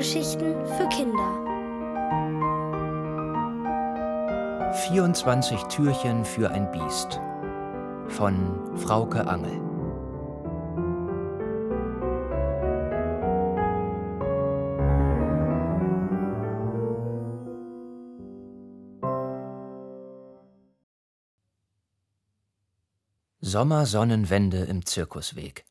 Hörgeschichten für Kinder. 24 Türchen für ein Biest von Frauke Angel. Sommersonnenwende im Zirkusweg.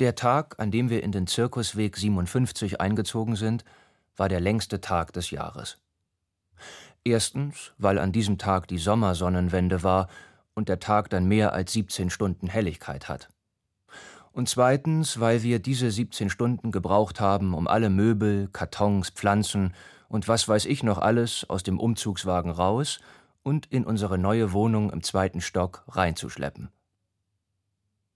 Der Tag, an dem wir in den Zirkusweg 57 eingezogen sind, war der längste Tag des Jahres. Erstens, weil an diesem Tag die Sommersonnenwende war und der Tag dann mehr als 17 Stunden Helligkeit hat. Und zweitens, weil wir diese 17 Stunden gebraucht haben, um alle Möbel, Kartons, Pflanzen und was weiß ich noch alles aus dem Umzugswagen raus und in unsere neue Wohnung im zweiten Stock reinzuschleppen.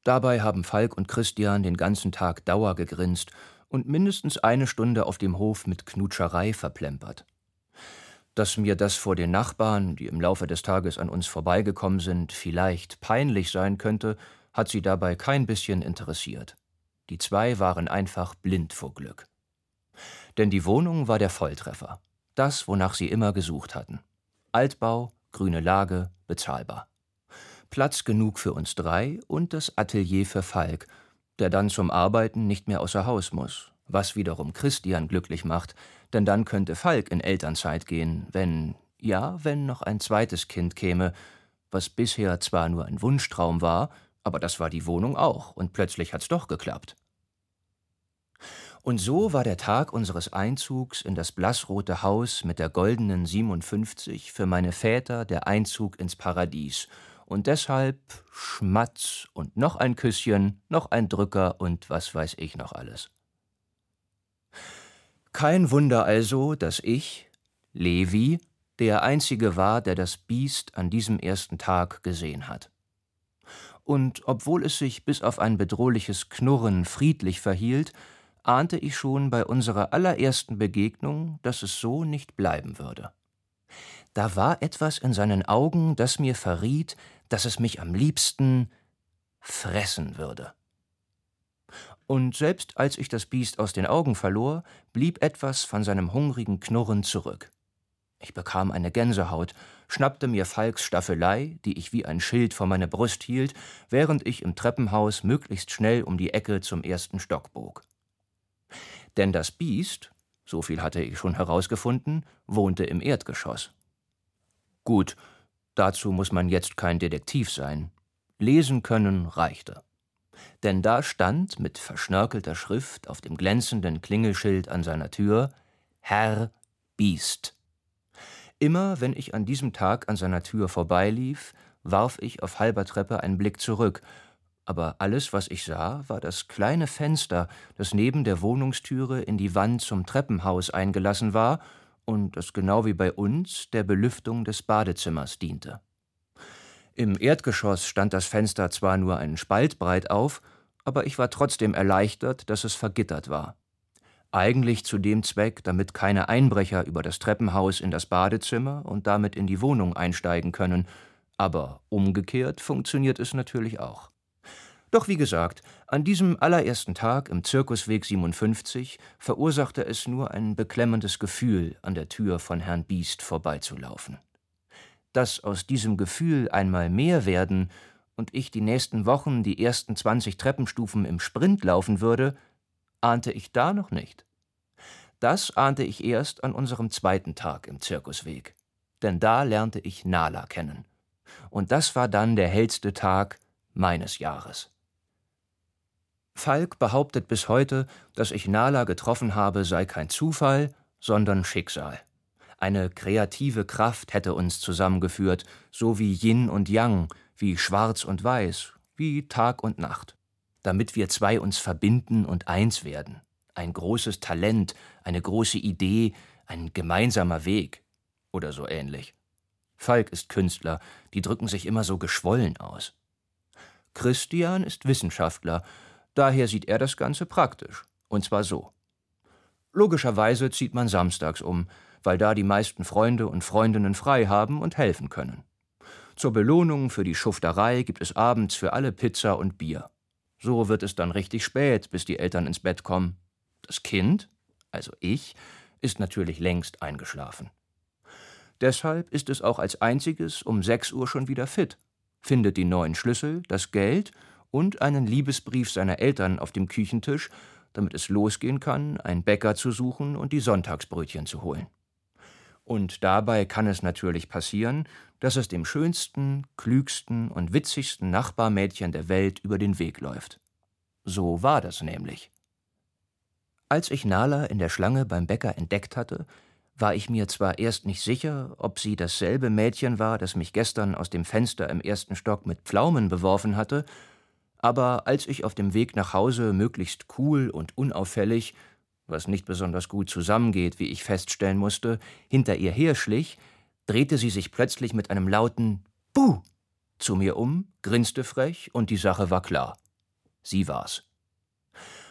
Dabei haben Falk und Christian den ganzen Tag Dauer gegrinst und mindestens eine Stunde auf dem Hof mit Knutscherei verplempert. Dass mir das vor den Nachbarn, die im Laufe des Tages an uns vorbeigekommen sind, vielleicht peinlich sein könnte, hat sie dabei kein bisschen interessiert. Die zwei waren einfach blind vor Glück. Denn die Wohnung war der Volltreffer, das, wonach sie immer gesucht hatten. Altbau, grüne Lage, bezahlbar. Platz genug für uns drei und das Atelier für Falk, der dann zum Arbeiten nicht mehr außer Haus muss, was wiederum Christian glücklich macht, denn dann könnte Falk in Elternzeit gehen, wenn, ja, wenn noch ein zweites Kind käme, was bisher zwar nur ein Wunschtraum war, aber das war die Wohnung auch, und plötzlich hat's doch geklappt. Und so war der Tag unseres Einzugs in das blassrote Haus mit der goldenen 57 für meine Väter der Einzug ins Paradies. Und deshalb Schmatz und noch ein Küsschen, noch ein Drücker und was weiß ich noch alles. Kein Wunder also, dass ich, Levi, der Einzige war, der das Biest an diesem ersten Tag gesehen hat. Und obwohl es sich bis auf ein bedrohliches Knurren friedlich verhielt, ahnte ich schon bei unserer allerersten Begegnung, dass es so nicht bleiben würde. Da war etwas in seinen Augen, das mir verriet, dass es mich am liebsten fressen würde. Und selbst als ich das Biest aus den Augen verlor, blieb etwas von seinem hungrigen Knurren zurück. Ich bekam eine Gänsehaut, schnappte mir Falks Staffelei, die ich wie ein Schild vor meine Brust hielt, während ich im Treppenhaus möglichst schnell um die Ecke zum ersten Stock bog. Denn das Biest, so viel hatte ich schon herausgefunden, wohnte im Erdgeschoss. Gut, dazu muss man jetzt kein Detektiv sein. Lesen können reichte. Denn da stand mit verschnörkelter Schrift auf dem glänzenden Klingelschild an seiner Tür Herr Biest. Immer wenn ich an diesem Tag an seiner Tür vorbeilief, warf ich auf halber Treppe einen Blick zurück aber alles, was ich sah, war das kleine Fenster, das neben der Wohnungstüre in die Wand zum Treppenhaus eingelassen war und das genau wie bei uns der Belüftung des Badezimmers diente. Im Erdgeschoss stand das Fenster zwar nur einen Spalt breit auf, aber ich war trotzdem erleichtert, dass es vergittert war. Eigentlich zu dem Zweck, damit keine Einbrecher über das Treppenhaus in das Badezimmer und damit in die Wohnung einsteigen können, aber umgekehrt funktioniert es natürlich auch. Doch wie gesagt, an diesem allerersten Tag im Zirkusweg 57 verursachte es nur ein beklemmendes Gefühl, an der Tür von Herrn Biest vorbeizulaufen. Dass aus diesem Gefühl einmal mehr werden und ich die nächsten Wochen die ersten 20 Treppenstufen im Sprint laufen würde, ahnte ich da noch nicht. Das ahnte ich erst an unserem zweiten Tag im Zirkusweg. Denn da lernte ich Nala kennen. Und das war dann der hellste Tag meines Jahres. Falk behauptet bis heute, dass ich Nala getroffen habe, sei kein Zufall, sondern Schicksal. Eine kreative Kraft hätte uns zusammengeführt, so wie Yin und Yang, wie Schwarz und Weiß, wie Tag und Nacht, damit wir zwei uns verbinden und eins werden. Ein großes Talent, eine große Idee, ein gemeinsamer Weg oder so ähnlich. Falk ist Künstler, die drücken sich immer so geschwollen aus. Christian ist Wissenschaftler Daher sieht er das Ganze praktisch. Und zwar so. Logischerweise zieht man samstags um, weil da die meisten Freunde und Freundinnen frei haben und helfen können. Zur Belohnung für die Schufterei gibt es abends für alle Pizza und Bier. So wird es dann richtig spät, bis die Eltern ins Bett kommen. Das Kind, also ich, ist natürlich längst eingeschlafen. Deshalb ist es auch als einziges um sechs Uhr schon wieder fit, findet die neuen Schlüssel, das Geld und einen Liebesbrief seiner Eltern auf dem Küchentisch, damit es losgehen kann, einen Bäcker zu suchen und die Sonntagsbrötchen zu holen. Und dabei kann es natürlich passieren, dass es dem schönsten, klügsten und witzigsten Nachbarmädchen der Welt über den Weg läuft. So war das nämlich. Als ich Nala in der Schlange beim Bäcker entdeckt hatte, war ich mir zwar erst nicht sicher, ob sie dasselbe Mädchen war, das mich gestern aus dem Fenster im ersten Stock mit Pflaumen beworfen hatte, aber als ich auf dem Weg nach Hause möglichst cool und unauffällig was nicht besonders gut zusammengeht, wie ich feststellen musste, hinter ihr herschlich, drehte sie sich plötzlich mit einem lauten Buh zu mir um, grinste frech und die Sache war klar. Sie war's.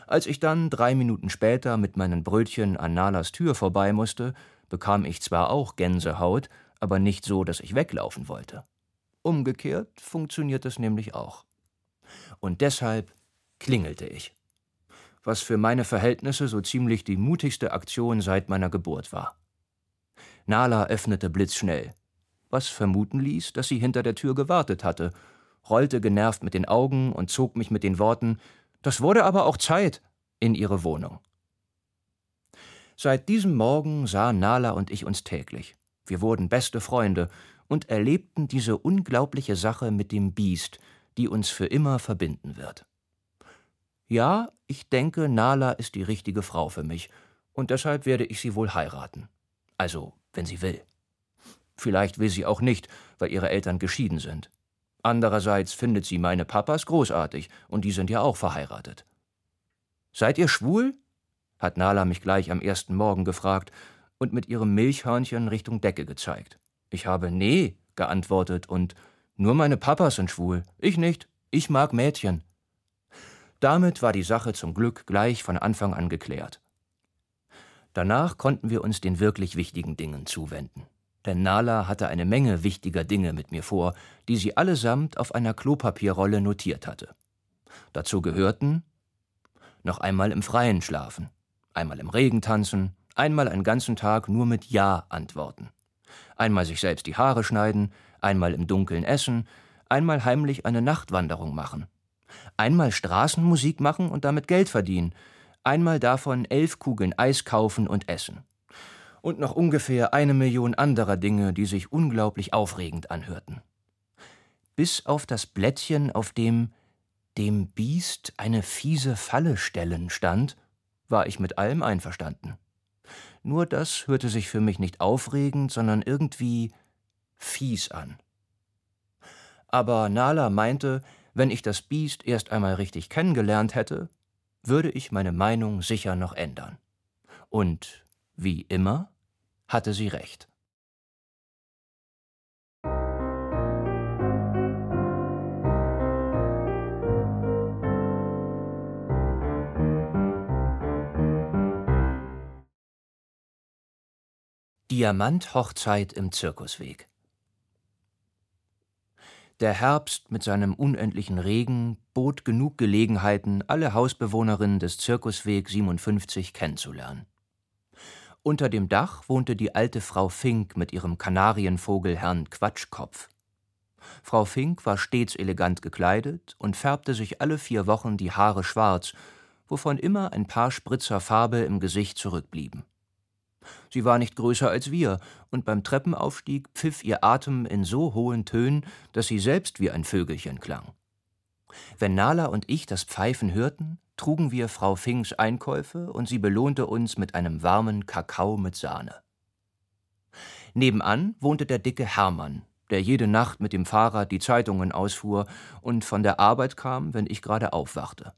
Als ich dann drei Minuten später mit meinen Brötchen an Nalas Tür vorbei musste, bekam ich zwar auch Gänsehaut, aber nicht so, dass ich weglaufen wollte. Umgekehrt funktioniert es nämlich auch. Und deshalb klingelte ich was für meine Verhältnisse so ziemlich die mutigste Aktion seit meiner Geburt war. Nala öffnete blitzschnell, was vermuten ließ, dass sie hinter der Tür gewartet hatte, rollte genervt mit den Augen und zog mich mit den Worten Das wurde aber auch Zeit in ihre Wohnung. Seit diesem Morgen sahen Nala und ich uns täglich. Wir wurden beste Freunde und erlebten diese unglaubliche Sache mit dem Biest, die uns für immer verbinden wird. Ja, ich denke, Nala ist die richtige Frau für mich, und deshalb werde ich sie wohl heiraten. Also, wenn sie will. Vielleicht will sie auch nicht, weil ihre Eltern geschieden sind. Andererseits findet sie meine Papas großartig, und die sind ja auch verheiratet. Seid ihr schwul? hat Nala mich gleich am ersten Morgen gefragt und mit ihrem Milchhörnchen Richtung Decke gezeigt. Ich habe Nee geantwortet und nur meine Papas sind schwul, ich nicht, ich mag Mädchen. Damit war die Sache zum Glück gleich von Anfang an geklärt. Danach konnten wir uns den wirklich wichtigen Dingen zuwenden. Denn Nala hatte eine Menge wichtiger Dinge mit mir vor, die sie allesamt auf einer Klopapierrolle notiert hatte. Dazu gehörten noch einmal im Freien schlafen, einmal im Regen tanzen, einmal einen ganzen Tag nur mit Ja antworten, einmal sich selbst die Haare schneiden, einmal im Dunkeln essen, einmal heimlich eine Nachtwanderung machen, Einmal Straßenmusik machen und damit Geld verdienen, einmal davon elf Kugeln Eis kaufen und essen. Und noch ungefähr eine Million anderer Dinge, die sich unglaublich aufregend anhörten. Bis auf das Blättchen, auf dem dem Biest eine fiese Falle stellen stand, war ich mit allem einverstanden. Nur das hörte sich für mich nicht aufregend, sondern irgendwie fies an. Aber Nala meinte, wenn ich das Biest erst einmal richtig kennengelernt hätte, würde ich meine Meinung sicher noch ändern. Und wie immer hatte sie recht. Diamant-Hochzeit im Zirkusweg. Der Herbst mit seinem unendlichen Regen bot genug Gelegenheiten, alle Hausbewohnerinnen des Zirkusweg 57 kennenzulernen. Unter dem Dach wohnte die alte Frau Fink mit ihrem Kanarienvogel Herrn Quatschkopf. Frau Fink war stets elegant gekleidet und färbte sich alle vier Wochen die Haare schwarz, wovon immer ein paar Spritzer Farbe im Gesicht zurückblieben. Sie war nicht größer als wir, und beim Treppenaufstieg pfiff ihr Atem in so hohen Tönen, dass sie selbst wie ein Vögelchen klang. Wenn Nala und ich das Pfeifen hörten, trugen wir Frau Finks Einkäufe und sie belohnte uns mit einem warmen Kakao mit Sahne. Nebenan wohnte der dicke Hermann, der jede Nacht mit dem Fahrrad die Zeitungen ausfuhr und von der Arbeit kam, wenn ich gerade aufwachte.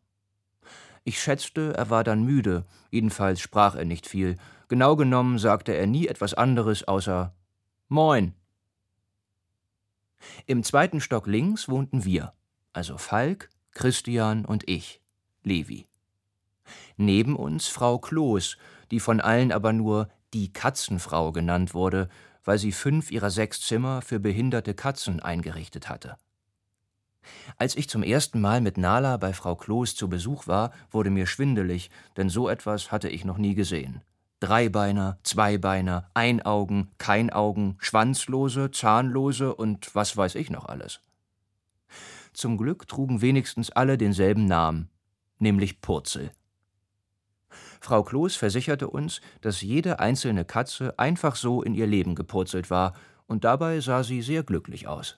Ich schätzte, er war dann müde, jedenfalls sprach er nicht viel. Genau genommen sagte er nie etwas anderes außer Moin. Im zweiten Stock links wohnten wir, also Falk, Christian und ich, Levi. Neben uns Frau Kloß, die von allen aber nur die Katzenfrau genannt wurde, weil sie fünf ihrer sechs Zimmer für behinderte Katzen eingerichtet hatte. Als ich zum ersten Mal mit Nala bei Frau Kloß zu Besuch war, wurde mir schwindelig, denn so etwas hatte ich noch nie gesehen. Dreibeiner, Zweibeiner, Einaugen, Keinaugen, Schwanzlose, Zahnlose und was weiß ich noch alles. Zum Glück trugen wenigstens alle denselben Namen, nämlich Purzel. Frau Kloß versicherte uns, dass jede einzelne Katze einfach so in ihr Leben gepurzelt war, und dabei sah sie sehr glücklich aus.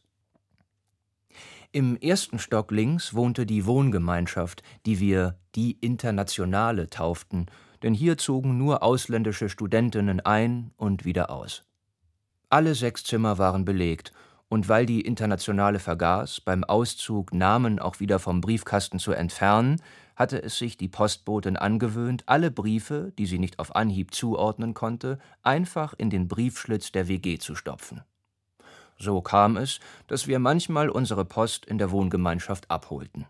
Im ersten Stock links wohnte die Wohngemeinschaft, die wir die Internationale tauften, denn hier zogen nur ausländische Studentinnen ein und wieder aus. Alle sechs Zimmer waren belegt, und weil die Internationale vergaß, beim Auszug Namen auch wieder vom Briefkasten zu entfernen, hatte es sich die Postbotin angewöhnt, alle Briefe, die sie nicht auf Anhieb zuordnen konnte, einfach in den Briefschlitz der WG zu stopfen. So kam es, dass wir manchmal unsere Post in der Wohngemeinschaft abholten.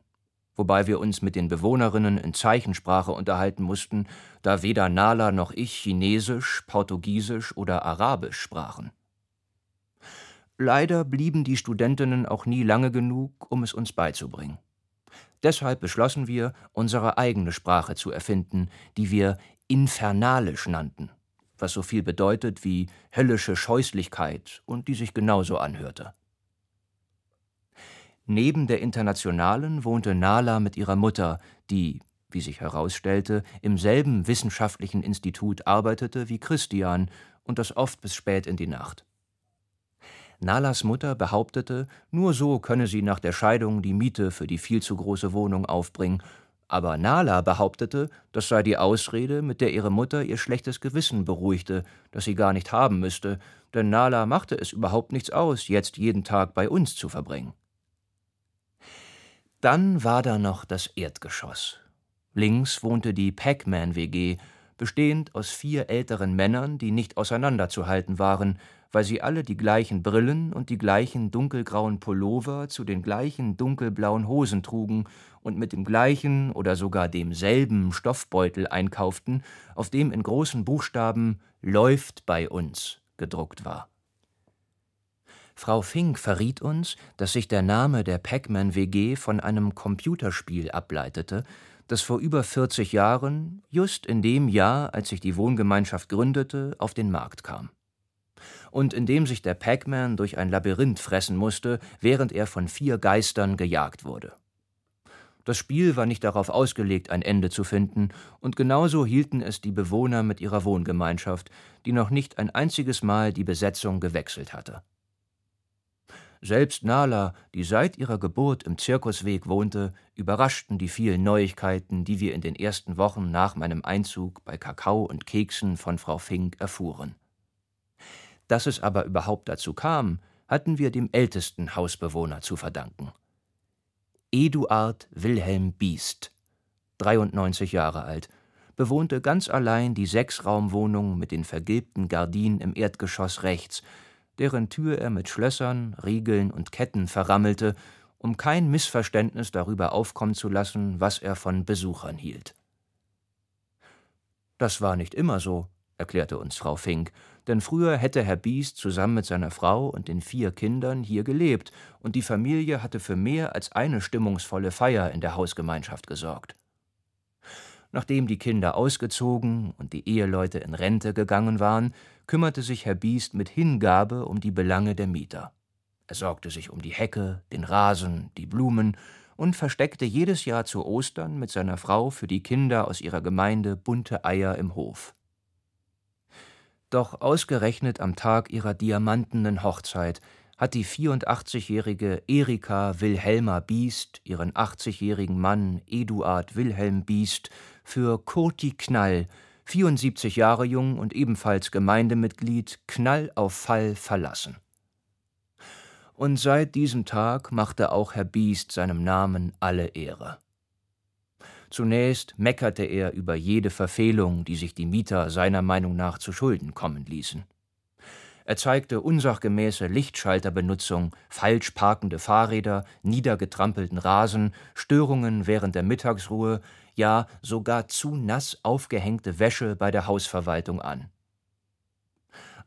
Wobei wir uns mit den Bewohnerinnen in Zeichensprache unterhalten mussten, da weder Nala noch ich Chinesisch, Portugiesisch oder Arabisch sprachen. Leider blieben die Studentinnen auch nie lange genug, um es uns beizubringen. Deshalb beschlossen wir, unsere eigene Sprache zu erfinden, die wir Infernalisch nannten was so viel bedeutet wie höllische Scheußlichkeit und die sich genauso anhörte. Neben der Internationalen wohnte Nala mit ihrer Mutter, die, wie sich herausstellte, im selben wissenschaftlichen Institut arbeitete wie Christian und das oft bis spät in die Nacht. Nalas Mutter behauptete, nur so könne sie nach der Scheidung die Miete für die viel zu große Wohnung aufbringen aber Nala behauptete, das sei die Ausrede, mit der ihre Mutter ihr schlechtes Gewissen beruhigte, das sie gar nicht haben müsste, denn Nala machte es überhaupt nichts aus, jetzt jeden Tag bei uns zu verbringen. Dann war da noch das Erdgeschoss. Links wohnte die Pac-Man-WG, bestehend aus vier älteren Männern, die nicht auseinanderzuhalten waren, weil sie alle die gleichen Brillen und die gleichen dunkelgrauen Pullover zu den gleichen dunkelblauen Hosen trugen und mit dem gleichen oder sogar demselben Stoffbeutel einkauften, auf dem in großen Buchstaben Läuft bei uns gedruckt war. Frau Fink verriet uns, dass sich der Name der Pac-Man WG von einem Computerspiel ableitete, das vor über 40 Jahren, just in dem Jahr, als sich die Wohngemeinschaft gründete, auf den Markt kam und in dem sich der Pac-Man durch ein Labyrinth fressen musste, während er von vier Geistern gejagt wurde. Das Spiel war nicht darauf ausgelegt, ein Ende zu finden, und genauso hielten es die Bewohner mit ihrer Wohngemeinschaft, die noch nicht ein einziges Mal die Besetzung gewechselt hatte. Selbst Nala, die seit ihrer Geburt im Zirkusweg wohnte, überraschten die vielen Neuigkeiten, die wir in den ersten Wochen nach meinem Einzug bei Kakao und Keksen von Frau Fink erfuhren. Dass es aber überhaupt dazu kam, hatten wir dem ältesten Hausbewohner zu verdanken. Eduard Wilhelm Biest, 93 Jahre alt, bewohnte ganz allein die Sechsraumwohnung mit den vergilbten Gardinen im Erdgeschoss rechts, deren Tür er mit Schlössern, Riegeln und Ketten verrammelte, um kein Missverständnis darüber aufkommen zu lassen, was er von Besuchern hielt. Das war nicht immer so, erklärte uns Frau Fink, denn früher hätte Herr Biest zusammen mit seiner Frau und den vier Kindern hier gelebt, und die Familie hatte für mehr als eine stimmungsvolle Feier in der Hausgemeinschaft gesorgt. Nachdem die Kinder ausgezogen und die Eheleute in Rente gegangen waren, kümmerte sich Herr Biest mit Hingabe um die Belange der Mieter. Er sorgte sich um die Hecke, den Rasen, die Blumen und versteckte jedes Jahr zu Ostern mit seiner Frau für die Kinder aus ihrer Gemeinde bunte Eier im Hof. Doch ausgerechnet am Tag ihrer diamantenen Hochzeit hat die 84-jährige Erika Wilhelma Biest ihren 80-jährigen Mann Eduard Wilhelm Biest für Kurti Knall, 74 Jahre jung und ebenfalls Gemeindemitglied, Knall auf Fall verlassen. Und seit diesem Tag machte auch Herr Biest seinem Namen alle Ehre. Zunächst meckerte er über jede Verfehlung, die sich die Mieter seiner Meinung nach zu Schulden kommen ließen. Er zeigte unsachgemäße Lichtschalterbenutzung, falsch parkende Fahrräder, niedergetrampelten Rasen, Störungen während der Mittagsruhe, ja sogar zu nass aufgehängte Wäsche bei der Hausverwaltung an.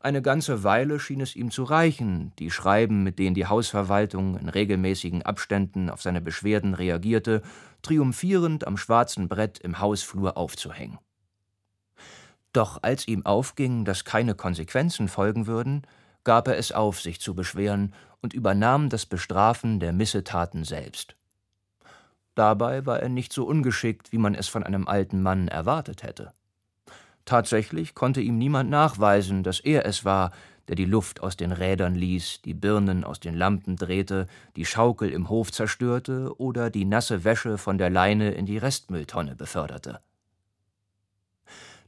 Eine ganze Weile schien es ihm zu reichen, die Schreiben, mit denen die Hausverwaltung in regelmäßigen Abständen auf seine Beschwerden reagierte, triumphierend am schwarzen Brett im Hausflur aufzuhängen. Doch als ihm aufging, dass keine Konsequenzen folgen würden, gab er es auf, sich zu beschweren und übernahm das Bestrafen der Missetaten selbst. Dabei war er nicht so ungeschickt, wie man es von einem alten Mann erwartet hätte. Tatsächlich konnte ihm niemand nachweisen, dass er es war, der die Luft aus den Rädern ließ, die Birnen aus den Lampen drehte, die Schaukel im Hof zerstörte oder die nasse Wäsche von der Leine in die Restmülltonne beförderte.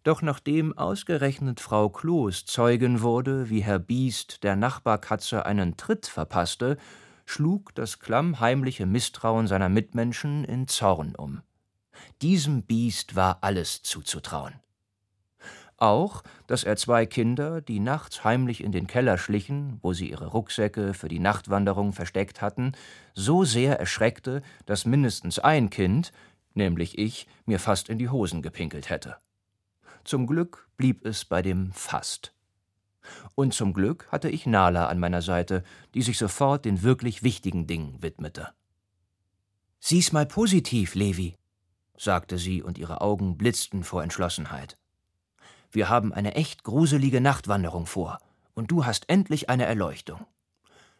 Doch nachdem ausgerechnet Frau Kloß Zeugin wurde, wie Herr Biest der Nachbarkatze einen Tritt verpasste, schlug das klammheimliche Misstrauen seiner Mitmenschen in Zorn um. Diesem Biest war alles zuzutrauen. Auch, dass er zwei Kinder, die nachts heimlich in den Keller schlichen, wo sie ihre Rucksäcke für die Nachtwanderung versteckt hatten, so sehr erschreckte, dass mindestens ein Kind, nämlich ich, mir fast in die Hosen gepinkelt hätte. Zum Glück blieb es bei dem fast. Und zum Glück hatte ich Nala an meiner Seite, die sich sofort den wirklich wichtigen Dingen widmete. Sieh's mal positiv, Levi, sagte sie, und ihre Augen blitzten vor Entschlossenheit. Wir haben eine echt gruselige Nachtwanderung vor, und du hast endlich eine Erleuchtung.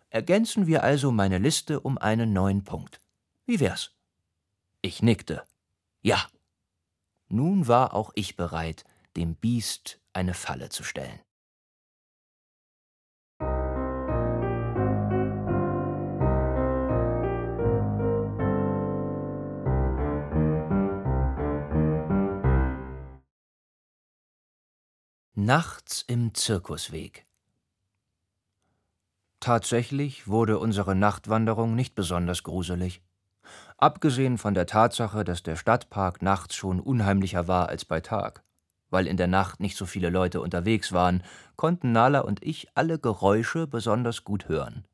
Ergänzen wir also meine Liste um einen neuen Punkt. Wie wär's? Ich nickte. Ja. Nun war auch ich bereit, dem Biest eine Falle zu stellen. Nachts im Zirkusweg. Tatsächlich wurde unsere Nachtwanderung nicht besonders gruselig. Abgesehen von der Tatsache, dass der Stadtpark nachts schon unheimlicher war als bei Tag. Weil in der Nacht nicht so viele Leute unterwegs waren, konnten Nala und ich alle Geräusche besonders gut hören.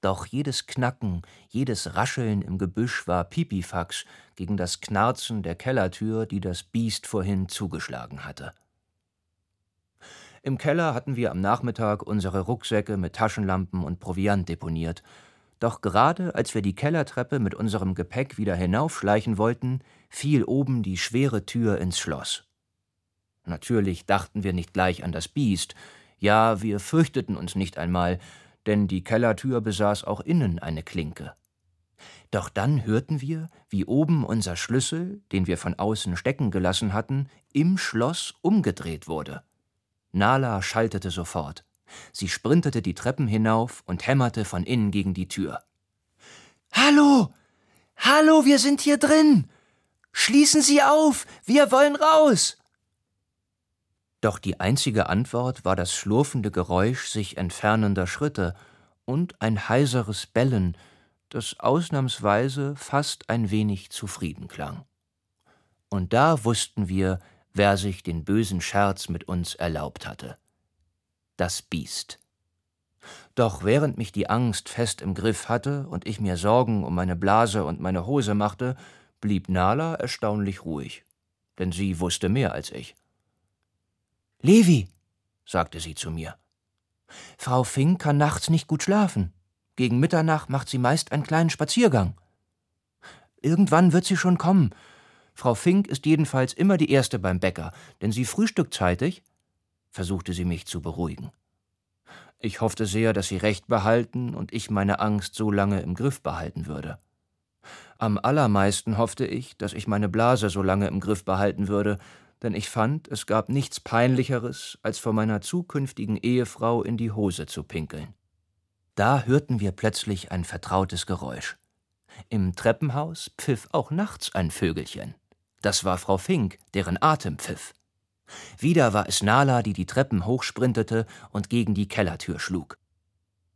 Doch jedes Knacken, jedes Rascheln im Gebüsch war Pipifax gegen das Knarzen der Kellertür, die das Biest vorhin zugeschlagen hatte. Im Keller hatten wir am Nachmittag unsere Rucksäcke mit Taschenlampen und Proviant deponiert. Doch gerade als wir die Kellertreppe mit unserem Gepäck wieder hinaufschleichen wollten, fiel oben die schwere Tür ins Schloss. Natürlich dachten wir nicht gleich an das Biest, ja, wir fürchteten uns nicht einmal, denn die Kellertür besaß auch innen eine Klinke. Doch dann hörten wir, wie oben unser Schlüssel, den wir von außen stecken gelassen hatten, im Schloss umgedreht wurde. Nala schaltete sofort. Sie sprintete die Treppen hinauf und hämmerte von innen gegen die Tür. Hallo! Hallo, wir sind hier drin! Schließen Sie auf! Wir wollen raus! Doch die einzige Antwort war das schlurfende Geräusch sich entfernender Schritte und ein heiseres Bellen, das ausnahmsweise fast ein wenig zufrieden klang. Und da wussten wir, wer sich den bösen Scherz mit uns erlaubt hatte. Das Biest. Doch während mich die Angst fest im Griff hatte und ich mir Sorgen um meine Blase und meine Hose machte, blieb Nala erstaunlich ruhig, denn sie wusste mehr als ich. Levi, sagte sie zu mir, Frau Fink kann nachts nicht gut schlafen. Gegen Mitternacht macht sie meist einen kleinen Spaziergang. Irgendwann wird sie schon kommen, Frau Fink ist jedenfalls immer die Erste beim Bäcker, denn sie frühstückt zeitig, versuchte sie mich zu beruhigen. Ich hoffte sehr, dass sie Recht behalten und ich meine Angst so lange im Griff behalten würde. Am allermeisten hoffte ich, dass ich meine Blase so lange im Griff behalten würde, denn ich fand, es gab nichts Peinlicheres, als vor meiner zukünftigen Ehefrau in die Hose zu pinkeln. Da hörten wir plötzlich ein vertrautes Geräusch. Im Treppenhaus pfiff auch nachts ein Vögelchen. Das war Frau Fink, deren Atem pfiff. Wieder war es Nala, die die Treppen hochsprintete und gegen die Kellertür schlug.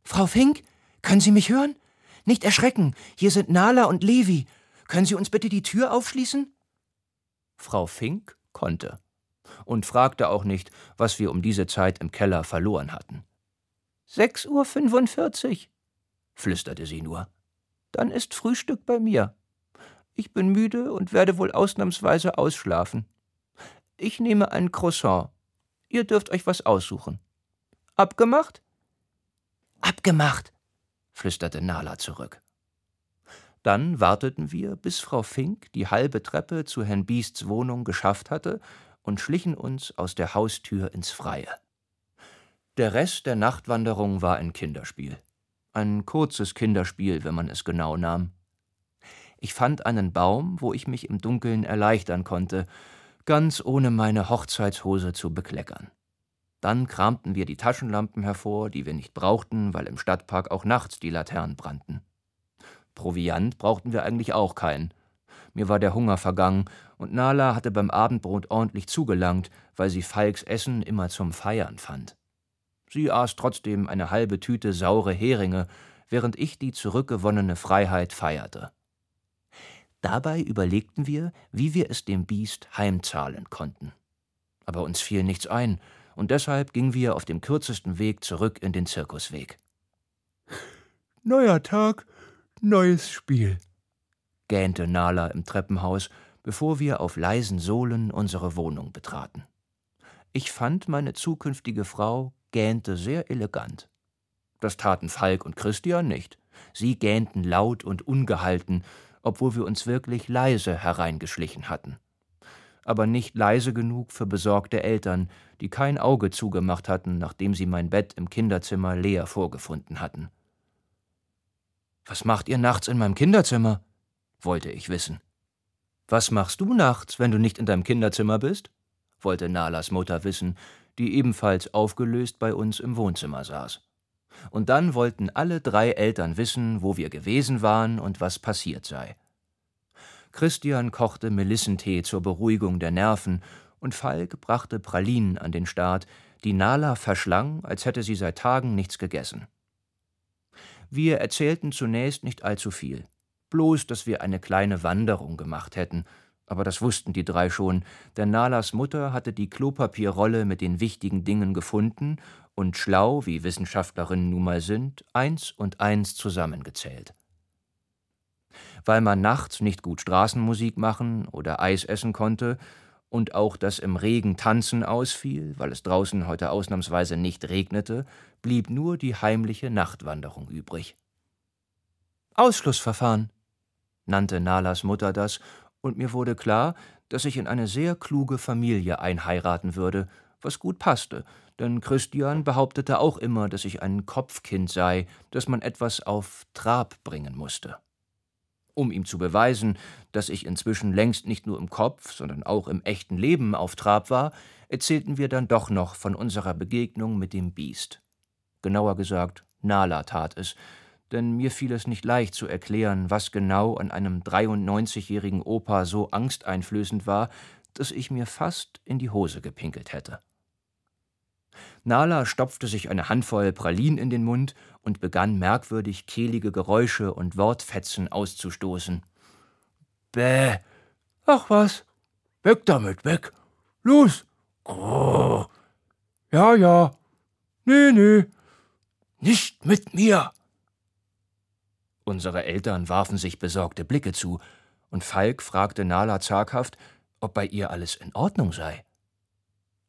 Frau Fink, können Sie mich hören? Nicht erschrecken, hier sind Nala und Levi. Können Sie uns bitte die Tür aufschließen? Frau Fink konnte und fragte auch nicht, was wir um diese Zeit im Keller verloren hatten. Sechs Uhr fünfundvierzig, flüsterte sie nur. Dann ist Frühstück bei mir. Ich bin müde und werde wohl ausnahmsweise ausschlafen. Ich nehme ein Croissant. Ihr dürft euch was aussuchen. Abgemacht? Abgemacht, flüsterte Nala zurück. Dann warteten wir, bis Frau Fink die halbe Treppe zu Herrn Biests Wohnung geschafft hatte und schlichen uns aus der Haustür ins Freie. Der Rest der Nachtwanderung war ein Kinderspiel. Ein kurzes Kinderspiel, wenn man es genau nahm. Ich fand einen Baum, wo ich mich im Dunkeln erleichtern konnte, ganz ohne meine Hochzeitshose zu bekleckern. Dann kramten wir die Taschenlampen hervor, die wir nicht brauchten, weil im Stadtpark auch nachts die Laternen brannten. Proviant brauchten wir eigentlich auch keinen. Mir war der Hunger vergangen, und Nala hatte beim Abendbrot ordentlich zugelangt, weil sie Falks Essen immer zum Feiern fand. Sie aß trotzdem eine halbe Tüte saure Heringe, während ich die zurückgewonnene Freiheit feierte. Dabei überlegten wir, wie wir es dem Biest heimzahlen konnten. Aber uns fiel nichts ein, und deshalb gingen wir auf dem kürzesten Weg zurück in den Zirkusweg. Neuer Tag, neues Spiel, gähnte Nala im Treppenhaus, bevor wir auf leisen Sohlen unsere Wohnung betraten. Ich fand, meine zukünftige Frau gähnte sehr elegant. Das taten Falk und Christian nicht. Sie gähnten laut und ungehalten, obwohl wir uns wirklich leise hereingeschlichen hatten. Aber nicht leise genug für besorgte Eltern, die kein Auge zugemacht hatten, nachdem sie mein Bett im Kinderzimmer leer vorgefunden hatten. Was macht ihr nachts in meinem Kinderzimmer? wollte ich wissen. Was machst du nachts, wenn du nicht in deinem Kinderzimmer bist? wollte Nalas Mutter wissen, die ebenfalls aufgelöst bei uns im Wohnzimmer saß. Und dann wollten alle drei Eltern wissen, wo wir gewesen waren und was passiert sei. Christian kochte Melissentee zur Beruhigung der Nerven, und Falk brachte Pralinen an den Start, die Nala verschlang, als hätte sie seit Tagen nichts gegessen. Wir erzählten zunächst nicht allzu viel, bloß, dass wir eine kleine Wanderung gemacht hätten, aber das wussten die drei schon, denn Nalas Mutter hatte die Klopapierrolle mit den wichtigen Dingen gefunden und schlau, wie Wissenschaftlerinnen nun mal sind, eins und eins zusammengezählt. Weil man nachts nicht gut Straßenmusik machen oder Eis essen konnte und auch das im Regen tanzen ausfiel, weil es draußen heute ausnahmsweise nicht regnete, blieb nur die heimliche Nachtwanderung übrig. Ausschlussverfahren, nannte Nalas Mutter das und mir wurde klar, dass ich in eine sehr kluge Familie einheiraten würde, was gut passte, denn Christian behauptete auch immer, dass ich ein Kopfkind sei, das man etwas auf Trab bringen musste. Um ihm zu beweisen, dass ich inzwischen längst nicht nur im Kopf, sondern auch im echten Leben auf Trab war, erzählten wir dann doch noch von unserer Begegnung mit dem Biest. Genauer gesagt, Nala tat es, denn mir fiel es nicht leicht zu erklären, was genau an einem 93-jährigen Opa so angsteinflößend war, dass ich mir fast in die Hose gepinkelt hätte. Nala stopfte sich eine Handvoll Pralinen in den Mund und begann merkwürdig kehlige Geräusche und Wortfetzen auszustoßen. Bäh. Ach was. Weg damit, weg. Los. Oh. Ja, ja. Nee, nee. Nicht mit mir. Unsere Eltern warfen sich besorgte Blicke zu, und Falk fragte Nala zaghaft, ob bei ihr alles in Ordnung sei.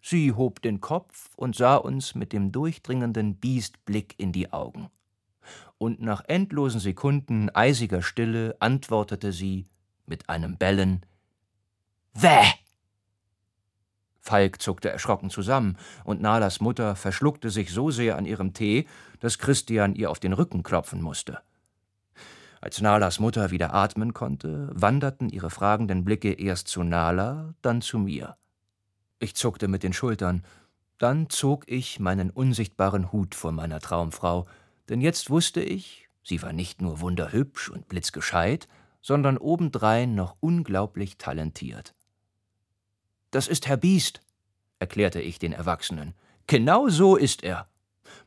Sie hob den Kopf und sah uns mit dem durchdringenden Biestblick in die Augen. Und nach endlosen Sekunden eisiger Stille antwortete sie mit einem Bellen Wäh! Falk zuckte erschrocken zusammen, und Nalas Mutter verschluckte sich so sehr an ihrem Tee, dass Christian ihr auf den Rücken klopfen musste. Als Nalas Mutter wieder atmen konnte, wanderten ihre fragenden Blicke erst zu Nala, dann zu mir. Ich zuckte mit den Schultern, dann zog ich meinen unsichtbaren Hut vor meiner Traumfrau, denn jetzt wusste ich, sie war nicht nur wunderhübsch und blitzgescheit, sondern obendrein noch unglaublich talentiert. Das ist Herr Biest, erklärte ich den Erwachsenen. Genau so ist er.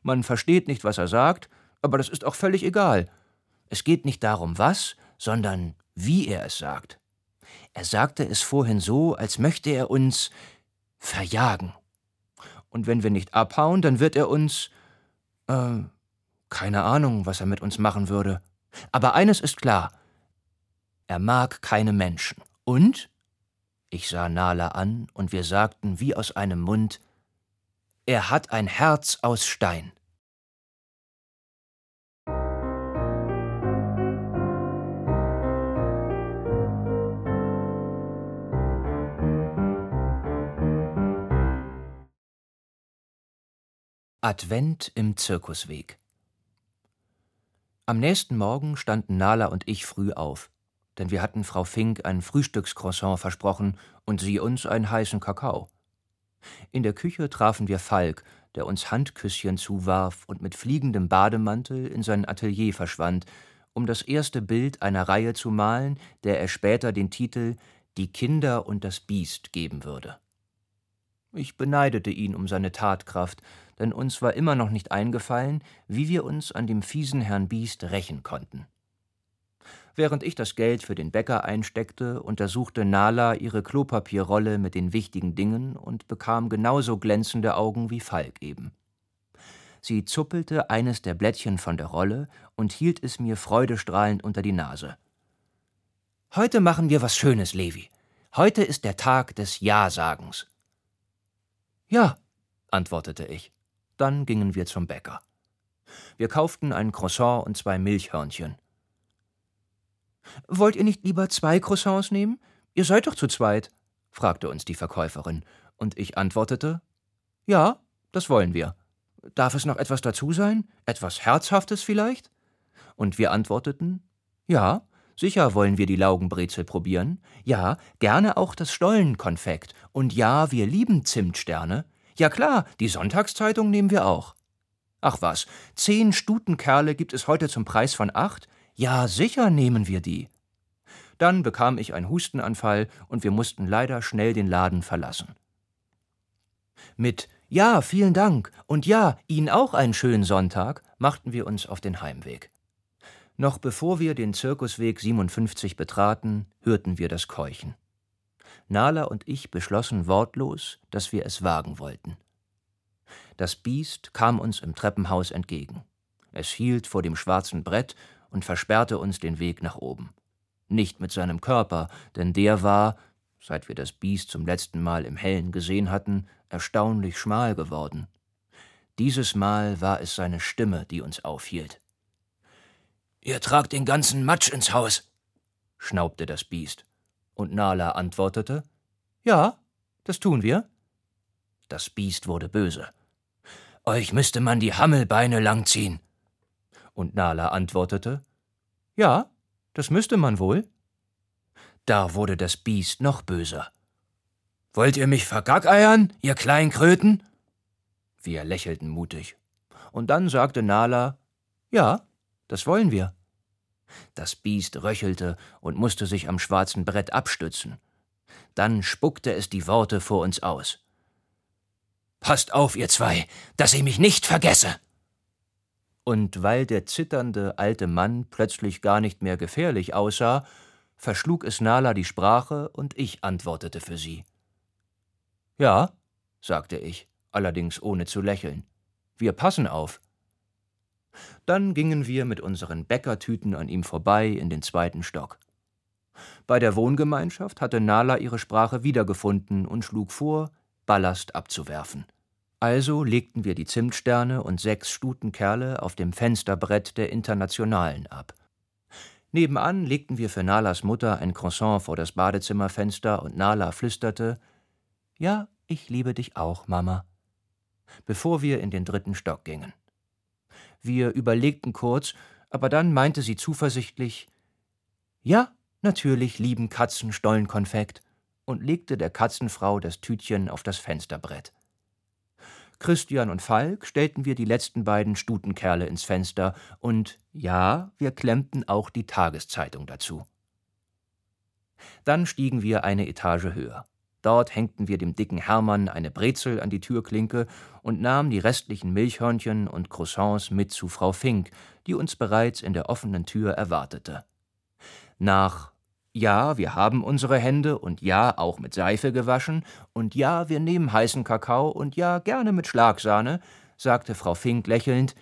Man versteht nicht, was er sagt, aber das ist auch völlig egal. Es geht nicht darum, was, sondern wie er es sagt. Er sagte es vorhin so, als möchte er uns verjagen. Und wenn wir nicht abhauen, dann wird er uns. Äh, keine Ahnung, was er mit uns machen würde. Aber eines ist klar: Er mag keine Menschen. Und? Ich sah Nala an, und wir sagten wie aus einem Mund: Er hat ein Herz aus Stein. Advent im Zirkusweg. Am nächsten Morgen standen Nala und ich früh auf, denn wir hatten Frau Fink ein Frühstückscroissant versprochen und sie uns einen heißen Kakao. In der Küche trafen wir Falk, der uns Handküsschen zuwarf und mit fliegendem Bademantel in sein Atelier verschwand, um das erste Bild einer Reihe zu malen, der er später den Titel Die Kinder und das Biest geben würde. Ich beneidete ihn um seine Tatkraft, denn uns war immer noch nicht eingefallen, wie wir uns an dem fiesen Herrn Biest rächen konnten. Während ich das Geld für den Bäcker einsteckte, untersuchte Nala ihre Klopapierrolle mit den wichtigen Dingen und bekam genauso glänzende Augen wie Falk eben. Sie zuppelte eines der Blättchen von der Rolle und hielt es mir freudestrahlend unter die Nase. Heute machen wir was Schönes, Levi. Heute ist der Tag des Ja-Sagens. Ja, antwortete ich. Dann gingen wir zum Bäcker. Wir kauften ein Croissant und zwei Milchhörnchen. Wollt ihr nicht lieber zwei Croissants nehmen? Ihr seid doch zu zweit, fragte uns die Verkäuferin, und ich antwortete Ja, das wollen wir. Darf es noch etwas dazu sein? Etwas Herzhaftes vielleicht? Und wir antworteten Ja, sicher wollen wir die Laugenbrezel probieren. Ja, gerne auch das Stollenkonfekt. Und ja, wir lieben Zimtsterne. Ja klar, die Sonntagszeitung nehmen wir auch. Ach was, zehn Stutenkerle gibt es heute zum Preis von acht? Ja, sicher nehmen wir die. Dann bekam ich einen Hustenanfall und wir mussten leider schnell den Laden verlassen. Mit Ja, vielen Dank und ja, Ihnen auch einen schönen Sonntag machten wir uns auf den Heimweg. Noch bevor wir den Zirkusweg 57 betraten, hörten wir das Keuchen. Nala und ich beschlossen wortlos, dass wir es wagen wollten. Das Biest kam uns im Treppenhaus entgegen. Es hielt vor dem schwarzen Brett und versperrte uns den Weg nach oben. Nicht mit seinem Körper, denn der war, seit wir das Biest zum letzten Mal im Hellen gesehen hatten, erstaunlich schmal geworden. Dieses Mal war es seine Stimme, die uns aufhielt. Ihr tragt den ganzen Matsch ins Haus, schnaubte das Biest. Und Nala antwortete Ja, das tun wir. Das Biest wurde böse. Euch müsste man die Hammelbeine langziehen. Und Nala antwortete Ja, das müsste man wohl. Da wurde das Biest noch böser. Wollt ihr mich vergackeiern, ihr kleinen Kröten? Wir lächelten mutig. Und dann sagte Nala Ja, das wollen wir. Das Biest röchelte und musste sich am schwarzen Brett abstützen. Dann spuckte es die Worte vor uns aus. Passt auf, ihr zwei, dass ich mich nicht vergesse. Und weil der zitternde alte Mann plötzlich gar nicht mehr gefährlich aussah, verschlug es Nala die Sprache und ich antwortete für sie. Ja, sagte ich, allerdings ohne zu lächeln. Wir passen auf. Dann gingen wir mit unseren Bäckertüten an ihm vorbei in den zweiten Stock. Bei der Wohngemeinschaft hatte Nala ihre Sprache wiedergefunden und schlug vor, Ballast abzuwerfen. Also legten wir die Zimtsterne und sechs Stutenkerle auf dem Fensterbrett der Internationalen ab. Nebenan legten wir für Nalas Mutter ein Croissant vor das Badezimmerfenster und Nala flüsterte: Ja, ich liebe dich auch, Mama. Bevor wir in den dritten Stock gingen. Wir überlegten kurz, aber dann meinte sie zuversichtlich Ja, natürlich lieben Katzen Stollenkonfekt und legte der Katzenfrau das Tütchen auf das Fensterbrett. Christian und Falk stellten wir die letzten beiden Stutenkerle ins Fenster und ja, wir klemmten auch die Tageszeitung dazu. Dann stiegen wir eine Etage höher. Dort hängten wir dem dicken Hermann eine Brezel an die Türklinke und nahmen die restlichen Milchhörnchen und Croissants mit zu Frau Fink, die uns bereits in der offenen Tür erwartete. Nach ja, wir haben unsere Hände und ja, auch mit Seife gewaschen und ja, wir nehmen heißen Kakao und ja, gerne mit Schlagsahne, sagte Frau Fink lächelnd.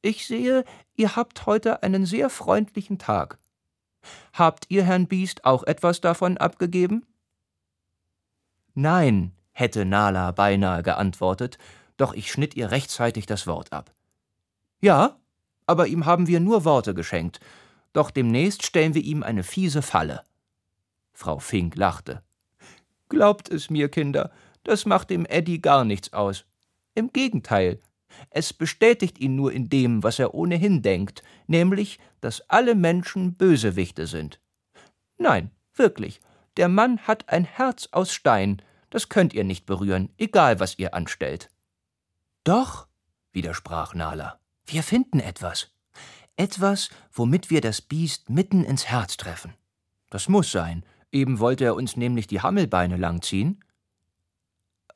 Ich sehe, ihr habt heute einen sehr freundlichen Tag. Habt ihr Herrn Biest auch etwas davon abgegeben? Nein, hätte Nala beinahe geantwortet, doch ich schnitt ihr rechtzeitig das Wort ab. Ja, aber ihm haben wir nur Worte geschenkt, doch demnächst stellen wir ihm eine fiese Falle. Frau Fink lachte. Glaubt es mir, Kinder, das macht dem Eddie gar nichts aus. Im Gegenteil, es bestätigt ihn nur in dem, was er ohnehin denkt, nämlich, dass alle Menschen Bösewichte sind. Nein, wirklich, der Mann hat ein Herz aus Stein, das könnt ihr nicht berühren, egal was ihr anstellt. Doch, widersprach Nala, wir finden etwas. Etwas, womit wir das Biest mitten ins Herz treffen. Das muss sein, eben wollte er uns nämlich die Hammelbeine langziehen.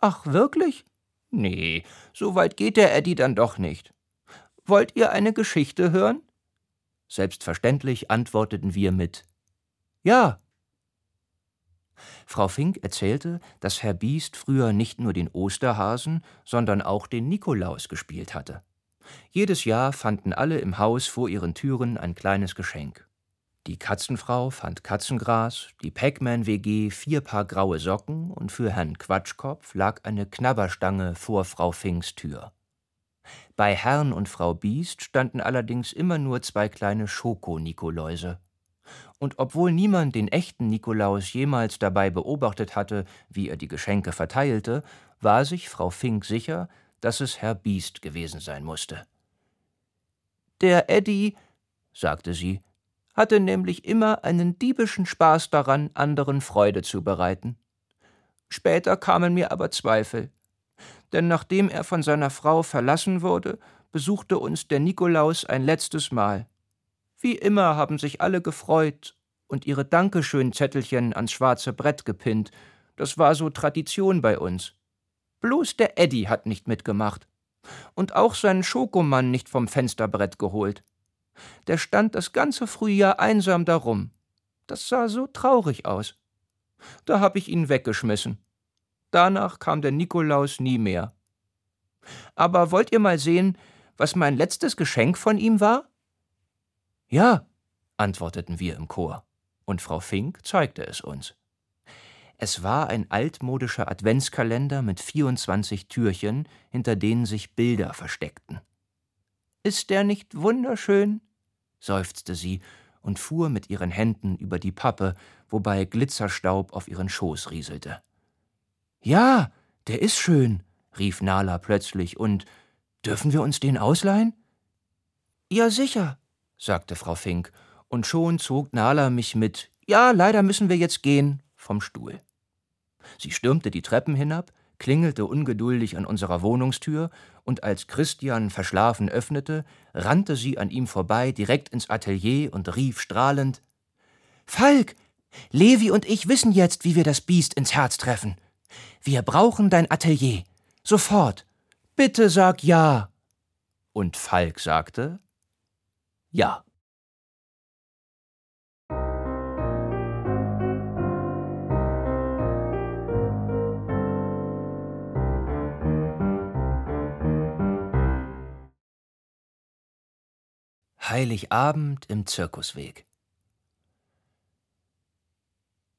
Ach, wirklich? Nee, so weit geht der Eddie dann doch nicht. Wollt ihr eine Geschichte hören? Selbstverständlich antworteten wir mit Ja. Frau Fink erzählte, dass Herr Biest früher nicht nur den Osterhasen, sondern auch den Nikolaus gespielt hatte. Jedes Jahr fanden alle im Haus vor ihren Türen ein kleines Geschenk. Die Katzenfrau fand Katzengras, die Pac-Man-WG vier Paar graue Socken und für Herrn Quatschkopf lag eine Knabberstange vor Frau Finks Tür. Bei Herrn und Frau Biest standen allerdings immer nur zwei kleine Schoko-Nikoläuse. Und obwohl niemand den echten Nikolaus jemals dabei beobachtet hatte, wie er die Geschenke verteilte, war sich Frau Fink sicher, dass es Herr Biest gewesen sein musste. Der Eddie, sagte sie, hatte nämlich immer einen diebischen Spaß daran, anderen Freude zu bereiten. Später kamen mir aber Zweifel, denn nachdem er von seiner Frau verlassen wurde, besuchte uns der Nikolaus ein letztes Mal. Wie immer haben sich alle gefreut und ihre Dankeschön-Zettelchen ans schwarze Brett gepinnt. Das war so Tradition bei uns. Bloß der Eddy hat nicht mitgemacht. Und auch seinen Schokomann nicht vom Fensterbrett geholt. Der stand das ganze Frühjahr einsam darum. Das sah so traurig aus. Da hab ich ihn weggeschmissen. Danach kam der Nikolaus nie mehr. Aber wollt ihr mal sehen, was mein letztes Geschenk von ihm war? Ja, antworteten wir im Chor, und Frau Fink zeigte es uns. Es war ein altmodischer Adventskalender mit 24 Türchen, hinter denen sich Bilder versteckten. Ist der nicht wunderschön? seufzte sie und fuhr mit ihren Händen über die Pappe, wobei Glitzerstaub auf ihren Schoß rieselte. Ja, der ist schön, rief Nala plötzlich, und dürfen wir uns den ausleihen? Ja, sicher, sagte Frau Fink, und schon zog Nala mich mit Ja, leider müssen wir jetzt gehen vom Stuhl. Sie stürmte die Treppen hinab, klingelte ungeduldig an unserer Wohnungstür, und als Christian verschlafen öffnete, rannte sie an ihm vorbei direkt ins Atelier und rief strahlend Falk, Levi und ich wissen jetzt, wie wir das Biest ins Herz treffen. Wir brauchen dein Atelier. Sofort. Bitte sag ja. Und Falk sagte Ja. Heiligabend im Zirkusweg.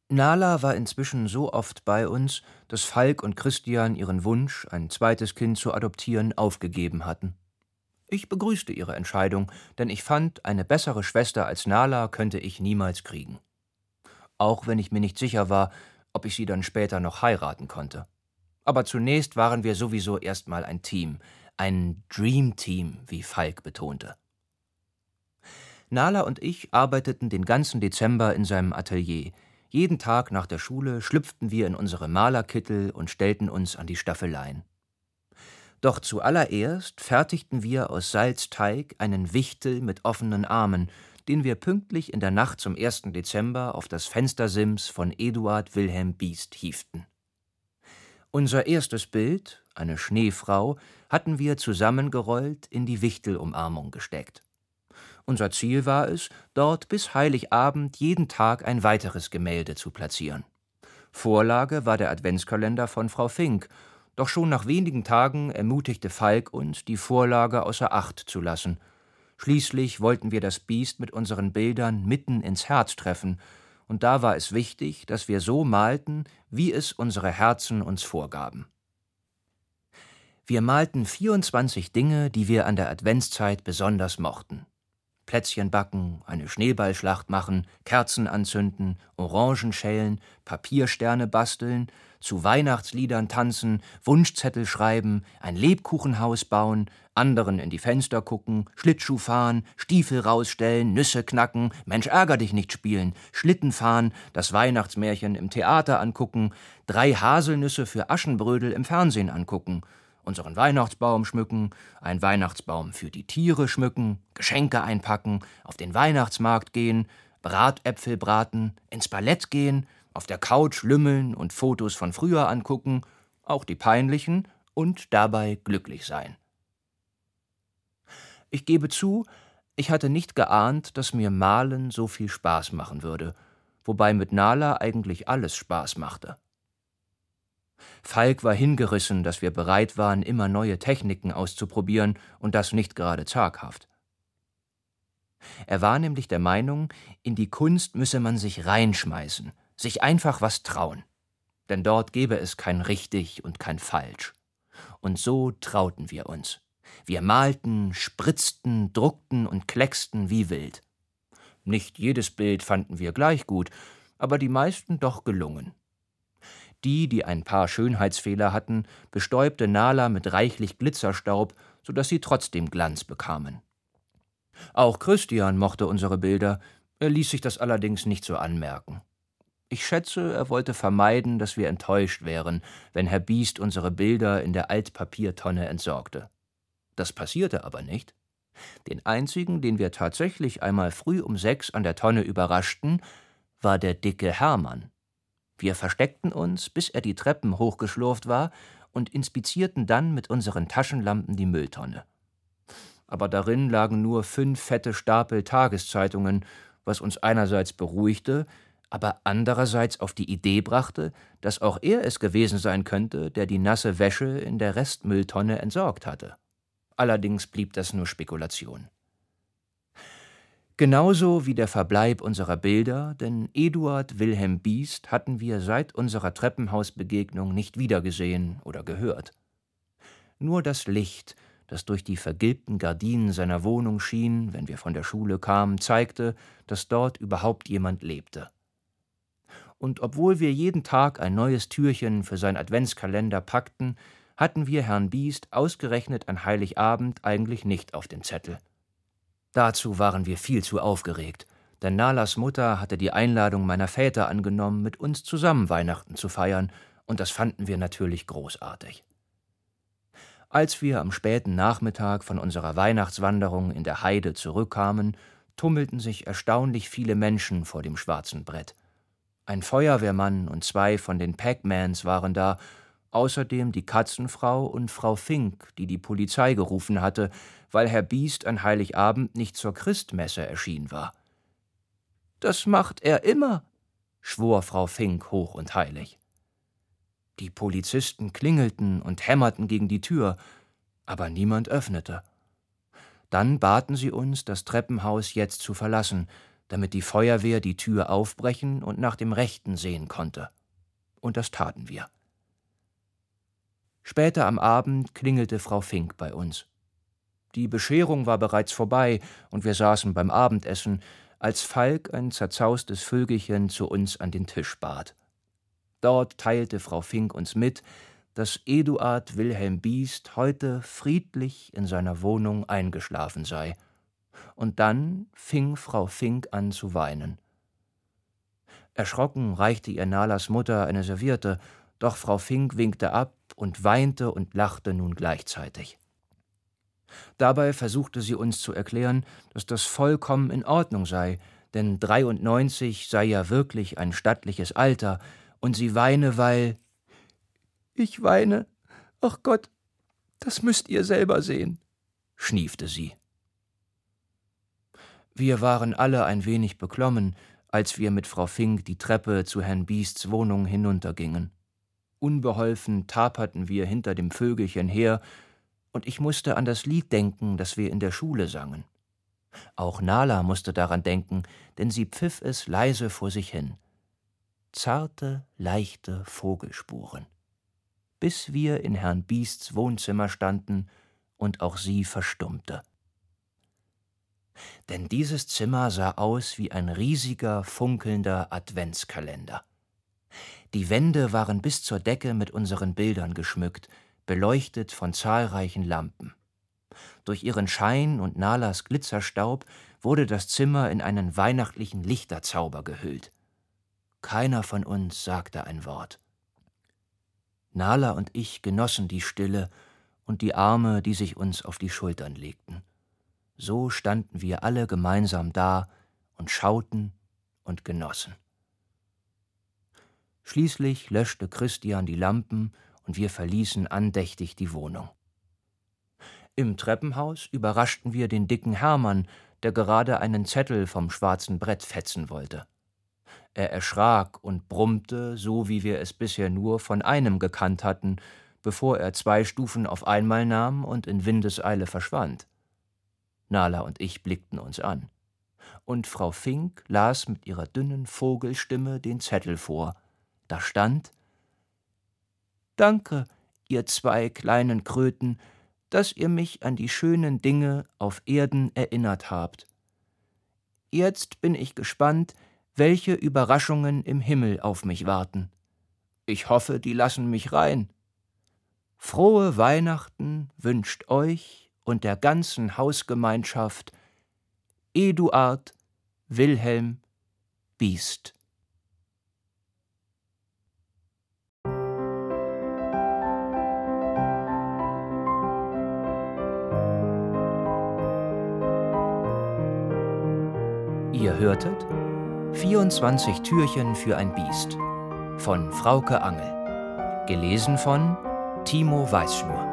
Nala war inzwischen so oft bei uns, dass Falk und Christian ihren Wunsch, ein zweites Kind zu adoptieren, aufgegeben hatten. Ich begrüßte ihre Entscheidung, denn ich fand, eine bessere Schwester als Nala könnte ich niemals kriegen. Auch wenn ich mir nicht sicher war, ob ich sie dann später noch heiraten konnte. Aber zunächst waren wir sowieso erstmal ein Team, ein Dream Team, wie Falk betonte. Nala und ich arbeiteten den ganzen Dezember in seinem Atelier. Jeden Tag nach der Schule schlüpften wir in unsere Malerkittel und stellten uns an die Staffeleien. Doch zuallererst fertigten wir aus Salzteig einen Wichtel mit offenen Armen, den wir pünktlich in der Nacht zum 1. Dezember auf das Fenstersims von Eduard Wilhelm Biest hieften. Unser erstes Bild, eine Schneefrau, hatten wir zusammengerollt in die Wichtelumarmung gesteckt. Unser Ziel war es, dort bis Heiligabend jeden Tag ein weiteres Gemälde zu platzieren. Vorlage war der Adventskalender von Frau Fink, doch schon nach wenigen Tagen ermutigte Falk uns, die Vorlage außer Acht zu lassen. Schließlich wollten wir das Biest mit unseren Bildern mitten ins Herz treffen, und da war es wichtig, dass wir so malten, wie es unsere Herzen uns vorgaben. Wir malten 24 Dinge, die wir an der Adventszeit besonders mochten. Plätzchen backen, eine Schneeballschlacht machen, Kerzen anzünden, Orangen schälen, Papiersterne basteln, zu Weihnachtsliedern tanzen, Wunschzettel schreiben, ein Lebkuchenhaus bauen, anderen in die Fenster gucken, Schlittschuh fahren, Stiefel rausstellen, Nüsse knacken, Mensch ärger dich nicht spielen, Schlitten fahren, das Weihnachtsmärchen im Theater angucken, drei Haselnüsse für Aschenbrödel im Fernsehen angucken, unseren Weihnachtsbaum schmücken, einen Weihnachtsbaum für die Tiere schmücken, Geschenke einpacken, auf den Weihnachtsmarkt gehen, Bratäpfel braten, ins Ballett gehen, auf der Couch lümmeln und Fotos von früher angucken, auch die peinlichen, und dabei glücklich sein. Ich gebe zu, ich hatte nicht geahnt, dass mir Malen so viel Spaß machen würde, wobei mit Nala eigentlich alles Spaß machte. Falk war hingerissen, dass wir bereit waren, immer neue Techniken auszuprobieren und das nicht gerade zaghaft. Er war nämlich der Meinung, in die Kunst müsse man sich reinschmeißen, sich einfach was trauen. Denn dort gebe es kein richtig und kein falsch. Und so trauten wir uns. Wir malten, spritzten, druckten und klecksten wie wild. Nicht jedes Bild fanden wir gleich gut, aber die meisten doch gelungen. Die, die ein paar Schönheitsfehler hatten, bestäubte Nala mit reichlich Glitzerstaub, so dass sie trotzdem Glanz bekamen. Auch Christian mochte unsere Bilder, er ließ sich das allerdings nicht so anmerken. Ich schätze, er wollte vermeiden, dass wir enttäuscht wären, wenn Herr Biest unsere Bilder in der Altpapiertonne entsorgte. Das passierte aber nicht. Den einzigen, den wir tatsächlich einmal früh um sechs an der Tonne überraschten, war der dicke Hermann. Wir versteckten uns, bis er die Treppen hochgeschlurft war, und inspizierten dann mit unseren Taschenlampen die Mülltonne. Aber darin lagen nur fünf fette Stapel Tageszeitungen, was uns einerseits beruhigte, aber andererseits auf die Idee brachte, dass auch er es gewesen sein könnte, der die nasse Wäsche in der Restmülltonne entsorgt hatte. Allerdings blieb das nur Spekulation. Genauso wie der Verbleib unserer Bilder, denn Eduard Wilhelm Biest hatten wir seit unserer Treppenhausbegegnung nicht wiedergesehen oder gehört. Nur das Licht, das durch die vergilbten Gardinen seiner Wohnung schien, wenn wir von der Schule kamen, zeigte, dass dort überhaupt jemand lebte. Und obwohl wir jeden Tag ein neues Türchen für sein Adventskalender packten, hatten wir Herrn Biest ausgerechnet an Heiligabend eigentlich nicht auf dem Zettel. Dazu waren wir viel zu aufgeregt, denn Nalas Mutter hatte die Einladung meiner Väter angenommen, mit uns zusammen Weihnachten zu feiern, und das fanden wir natürlich großartig. Als wir am späten Nachmittag von unserer Weihnachtswanderung in der Heide zurückkamen, tummelten sich erstaunlich viele Menschen vor dem schwarzen Brett. Ein Feuerwehrmann und zwei von den Packmans waren da außerdem die Katzenfrau und Frau Fink, die die Polizei gerufen hatte, weil Herr Biest an Heiligabend nicht zur Christmesse erschienen war. Das macht er immer, schwor Frau Fink hoch und heilig. Die Polizisten klingelten und hämmerten gegen die Tür, aber niemand öffnete. Dann baten sie uns, das Treppenhaus jetzt zu verlassen, damit die Feuerwehr die Tür aufbrechen und nach dem Rechten sehen konnte. Und das taten wir. Später am Abend klingelte Frau Fink bei uns. Die Bescherung war bereits vorbei und wir saßen beim Abendessen, als Falk ein zerzaustes Vögelchen zu uns an den Tisch bat. Dort teilte Frau Fink uns mit, dass Eduard Wilhelm Biest heute friedlich in seiner Wohnung eingeschlafen sei. Und dann fing Frau Fink an zu weinen. Erschrocken reichte ihr Nalas Mutter eine Serviette, doch Frau Fink winkte ab und weinte und lachte nun gleichzeitig. Dabei versuchte sie uns zu erklären, dass das vollkommen in Ordnung sei, denn 93 sei ja wirklich ein stattliches Alter, und sie weine, weil Ich weine. Ach Gott, das müsst ihr selber sehen, schniefte sie. Wir waren alle ein wenig beklommen, als wir mit Frau Fink die Treppe zu Herrn Biests Wohnung hinuntergingen. Unbeholfen taperten wir hinter dem Vögelchen her, und ich musste an das Lied denken, das wir in der Schule sangen. Auch Nala musste daran denken, denn sie pfiff es leise vor sich hin. Zarte, leichte Vogelspuren. bis wir in Herrn Biests Wohnzimmer standen und auch sie verstummte. Denn dieses Zimmer sah aus wie ein riesiger, funkelnder Adventskalender. Die Wände waren bis zur Decke mit unseren Bildern geschmückt, beleuchtet von zahlreichen Lampen. Durch ihren Schein und Nalas Glitzerstaub wurde das Zimmer in einen weihnachtlichen Lichterzauber gehüllt. Keiner von uns sagte ein Wort. Nala und ich genossen die Stille und die Arme, die sich uns auf die Schultern legten. So standen wir alle gemeinsam da und schauten und genossen. Schließlich löschte Christian die Lampen und wir verließen andächtig die Wohnung. Im Treppenhaus überraschten wir den dicken Hermann, der gerade einen Zettel vom schwarzen Brett fetzen wollte. Er erschrak und brummte, so wie wir es bisher nur von einem gekannt hatten, bevor er zwei Stufen auf einmal nahm und in Windeseile verschwand. Nala und ich blickten uns an. Und Frau Fink las mit ihrer dünnen Vogelstimme den Zettel vor. Da stand Danke, ihr zwei kleinen Kröten, dass ihr mich an die schönen Dinge auf Erden erinnert habt. Jetzt bin ich gespannt, welche Überraschungen im Himmel auf mich warten. Ich hoffe, die lassen mich rein. Frohe Weihnachten wünscht euch und der ganzen Hausgemeinschaft Eduard Wilhelm Biest. Ihr hörtet 24 Türchen für ein Biest von Frauke Angel. Gelesen von Timo Weißschnur.